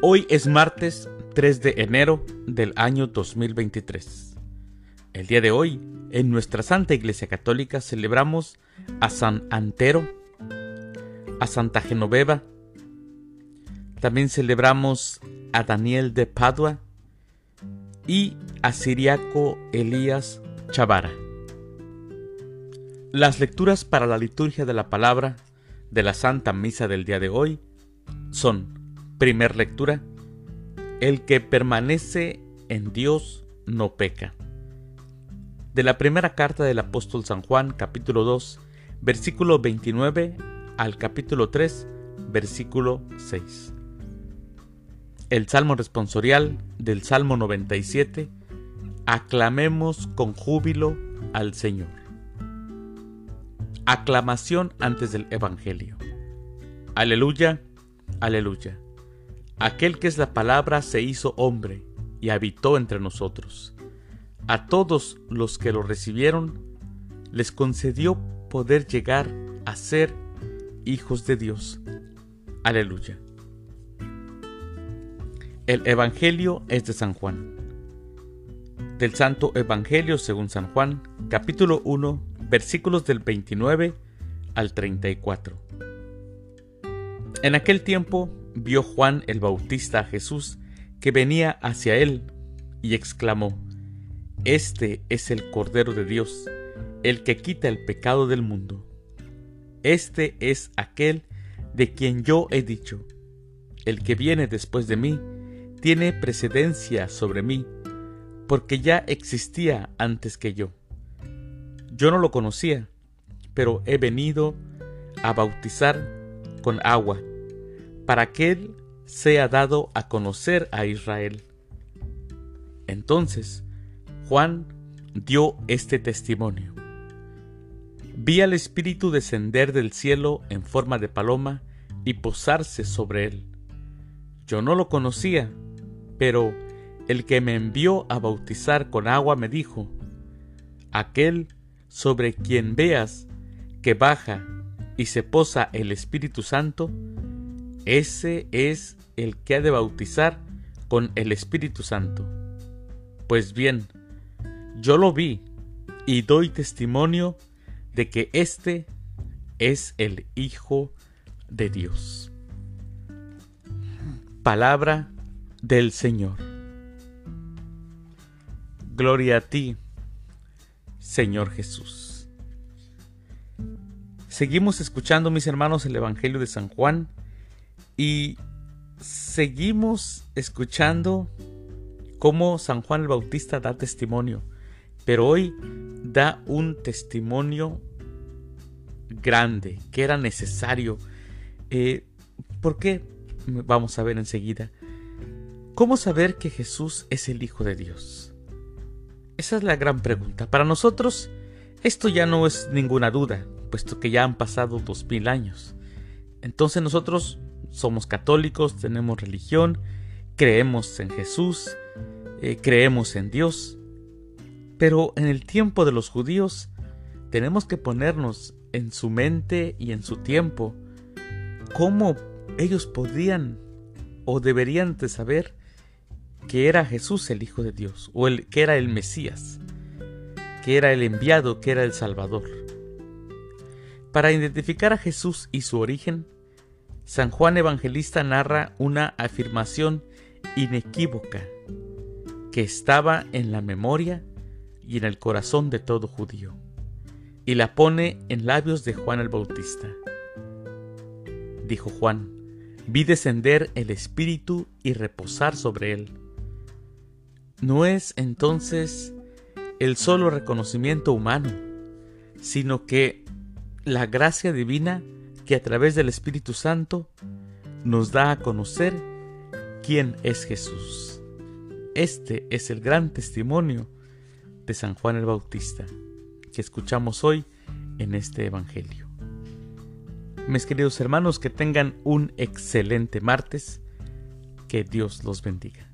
Hoy es martes 3 de enero del año 2023. El día de hoy, en nuestra Santa Iglesia Católica celebramos a San Antero, a Santa Genoveva, también celebramos a Daniel de Padua y a Siriaco Elías Chavara. Las lecturas para la liturgia de la palabra de la Santa Misa del día de hoy son Primer lectura. El que permanece en Dios no peca. De la primera carta del apóstol San Juan, capítulo 2, versículo 29 al capítulo 3, versículo 6. El salmo responsorial del Salmo 97. Aclamemos con júbilo al Señor. Aclamación antes del Evangelio. Aleluya, aleluya. Aquel que es la palabra se hizo hombre y habitó entre nosotros. A todos los que lo recibieron, les concedió poder llegar a ser hijos de Dios. Aleluya. El Evangelio es de San Juan. Del Santo Evangelio según San Juan, capítulo 1, versículos del 29 al 34. En aquel tiempo vio Juan el Bautista a Jesús que venía hacia él y exclamó, Este es el Cordero de Dios, el que quita el pecado del mundo. Este es aquel de quien yo he dicho, el que viene después de mí tiene precedencia sobre mí, porque ya existía antes que yo. Yo no lo conocía, pero he venido a bautizar con agua para que Él sea dado a conocer a Israel. Entonces Juan dio este testimonio. Vi al Espíritu descender del cielo en forma de paloma y posarse sobre él. Yo no lo conocía, pero el que me envió a bautizar con agua me dijo, aquel sobre quien veas que baja y se posa el Espíritu Santo, ese es el que ha de bautizar con el Espíritu Santo. Pues bien, yo lo vi y doy testimonio de que éste es el Hijo de Dios. Palabra del Señor. Gloria a ti, Señor Jesús. Seguimos escuchando, mis hermanos, el Evangelio de San Juan y seguimos escuchando cómo San Juan el Bautista da testimonio, pero hoy da un testimonio grande, que era necesario. Eh, ¿Por qué? Vamos a ver enseguida. ¿Cómo saber que Jesús es el Hijo de Dios? Esa es la gran pregunta. Para nosotros, esto ya no es ninguna duda, puesto que ya han pasado dos mil años. Entonces nosotros somos católicos, tenemos religión, creemos en Jesús, eh, creemos en Dios. Pero en el tiempo de los judíos tenemos que ponernos en su mente y en su tiempo cómo ellos podían o deberían de saber que era Jesús el Hijo de Dios o el, que era el Mesías, que era el enviado, que era el Salvador. Para identificar a Jesús y su origen, San Juan Evangelista narra una afirmación inequívoca que estaba en la memoria y en el corazón de todo judío, y la pone en labios de Juan el Bautista. Dijo Juan, vi descender el Espíritu y reposar sobre él. No es entonces el solo reconocimiento humano, sino que la gracia divina que a través del Espíritu Santo nos da a conocer quién es Jesús. Este es el gran testimonio de San Juan el Bautista que escuchamos hoy en este Evangelio. Mis queridos hermanos, que tengan un excelente martes, que Dios los bendiga.